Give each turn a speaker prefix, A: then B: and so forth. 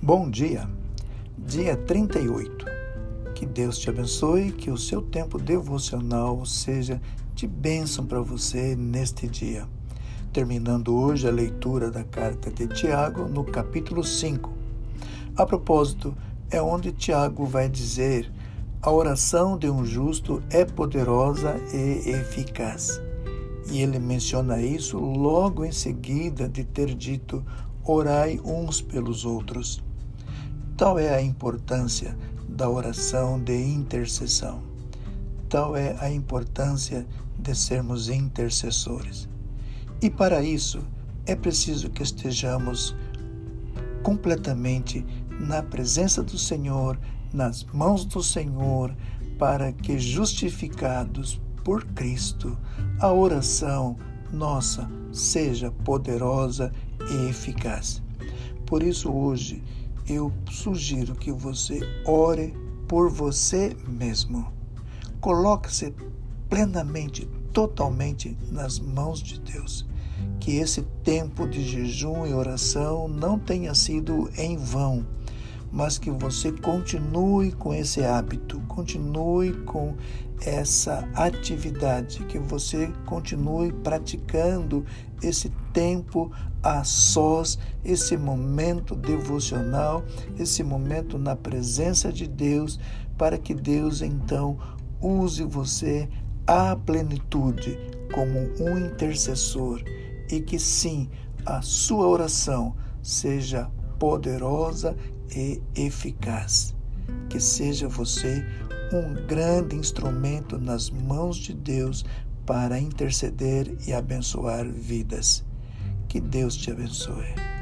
A: Bom dia, dia 38. Que Deus te abençoe, que o seu tempo devocional seja de bênção para você neste dia. Terminando hoje a leitura da carta de Tiago, no capítulo 5. A propósito, é onde Tiago vai dizer: a oração de um justo é poderosa e eficaz. E ele menciona isso logo em seguida de ter dito: orai uns pelos outros. Tal é a importância da oração de intercessão. Tal é a importância de sermos intercessores. E para isso é preciso que estejamos completamente na presença do Senhor, nas mãos do Senhor, para que, justificados por Cristo, a oração nossa seja poderosa e eficaz. Por isso, hoje, eu sugiro que você ore por você mesmo. Coloque-se plenamente, totalmente nas mãos de Deus. Que esse tempo de jejum e oração não tenha sido em vão, mas que você continue com esse hábito, continue com essa atividade, que você continue praticando esse tempo a sós, esse momento devocional, esse momento na presença de Deus, para que Deus então use você à plenitude como um intercessor e que sim, a sua oração seja poderosa e eficaz. Que seja você um grande instrumento nas mãos de Deus para interceder e abençoar vidas. Que Deus te abençoe.